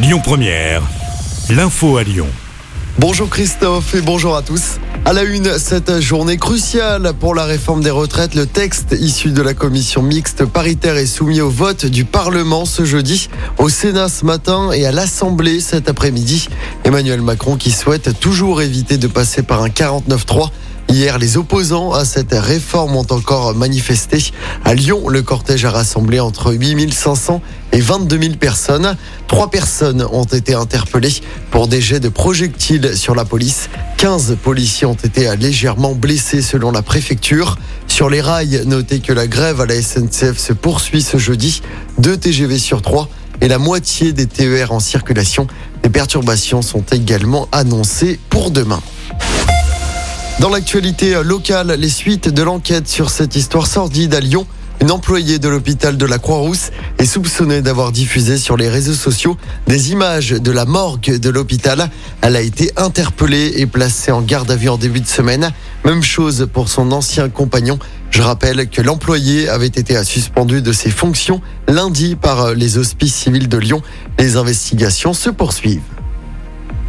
Lyon Première, l'info à Lyon. Bonjour Christophe et bonjour à tous. À la une, cette journée cruciale pour la réforme des retraites, le texte issu de la commission mixte paritaire est soumis au vote du Parlement ce jeudi, au Sénat ce matin et à l'Assemblée cet après-midi. Emmanuel Macron qui souhaite toujours éviter de passer par un 49-3 Hier, les opposants à cette réforme ont encore manifesté. À Lyon, le cortège a rassemblé entre 8500 et 22 000 personnes. Trois personnes ont été interpellées pour des jets de projectiles sur la police. 15 policiers ont été légèrement blessés selon la préfecture. Sur les rails, notez que la grève à la SNCF se poursuit ce jeudi. Deux TGV sur trois et la moitié des TER en circulation. Des perturbations sont également annoncées pour demain. Dans l'actualité locale, les suites de l'enquête sur cette histoire sordide à Lyon. Une employée de l'hôpital de la Croix-Rousse est soupçonnée d'avoir diffusé sur les réseaux sociaux des images de la morgue de l'hôpital. Elle a été interpellée et placée en garde à vue en début de semaine. Même chose pour son ancien compagnon. Je rappelle que l'employé avait été suspendu de ses fonctions lundi par les hospices civils de Lyon. Les investigations se poursuivent.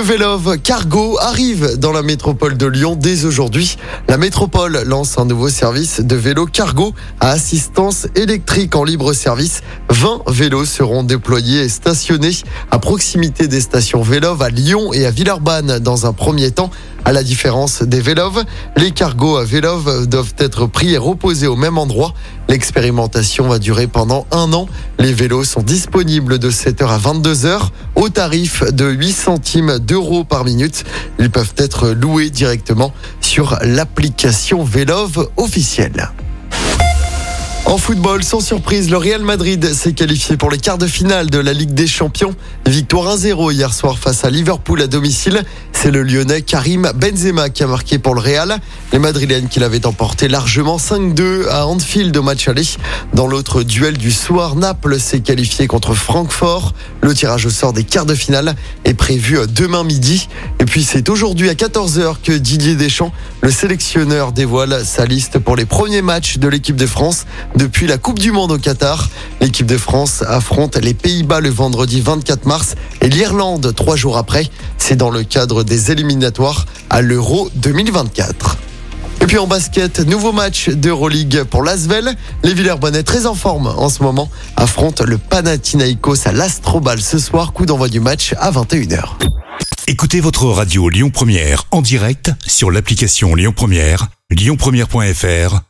Le Vélove Cargo arrive dans la métropole de Lyon dès aujourd'hui. La métropole lance un nouveau service de vélo cargo à assistance électrique en libre service. 20 vélos seront déployés et stationnés à proximité des stations Vélove à Lyon et à Villeurbanne dans un premier temps. À la différence des Vélov, les cargos à Vélov doivent être pris et reposés au même endroit. L'expérimentation va durer pendant un an. Les vélos sont disponibles de 7h à 22h au tarif de 8 centimes d'euros par minute. Ils peuvent être loués directement sur l'application Vélov officielle. En football, sans surprise, le Real Madrid s'est qualifié pour les quarts de finale de la Ligue des Champions. Victoire 1-0 hier soir face à Liverpool à domicile. C'est le Lyonnais Karim Benzema qui a marqué pour le Real. Les Madrilènes qui l'avaient emporté largement 5-2 à Anfield au match aller. Dans l'autre duel du soir, Naples s'est qualifié contre Francfort. Le tirage au sort des quarts de finale est prévu demain midi. Et puis c'est aujourd'hui à 14h que Didier Deschamps, le sélectionneur, dévoile sa liste pour les premiers matchs de l'équipe de France depuis la Coupe du Monde au Qatar. L'équipe de France affronte les Pays-Bas le vendredi 24 mars et l'Irlande trois jours après. C'est dans le cadre des éliminatoires à l'Euro 2024. Et puis en basket, nouveau match d'Euroleague pour l'Asvel. Les Villers-Bonnet, très en forme en ce moment, affrontent le Panathinaikos à l'Astrobal ce soir. Coup d'envoi du match à 21h. Écoutez votre radio Lyon Première en direct sur l'application Lyon Première, lyonpremière.fr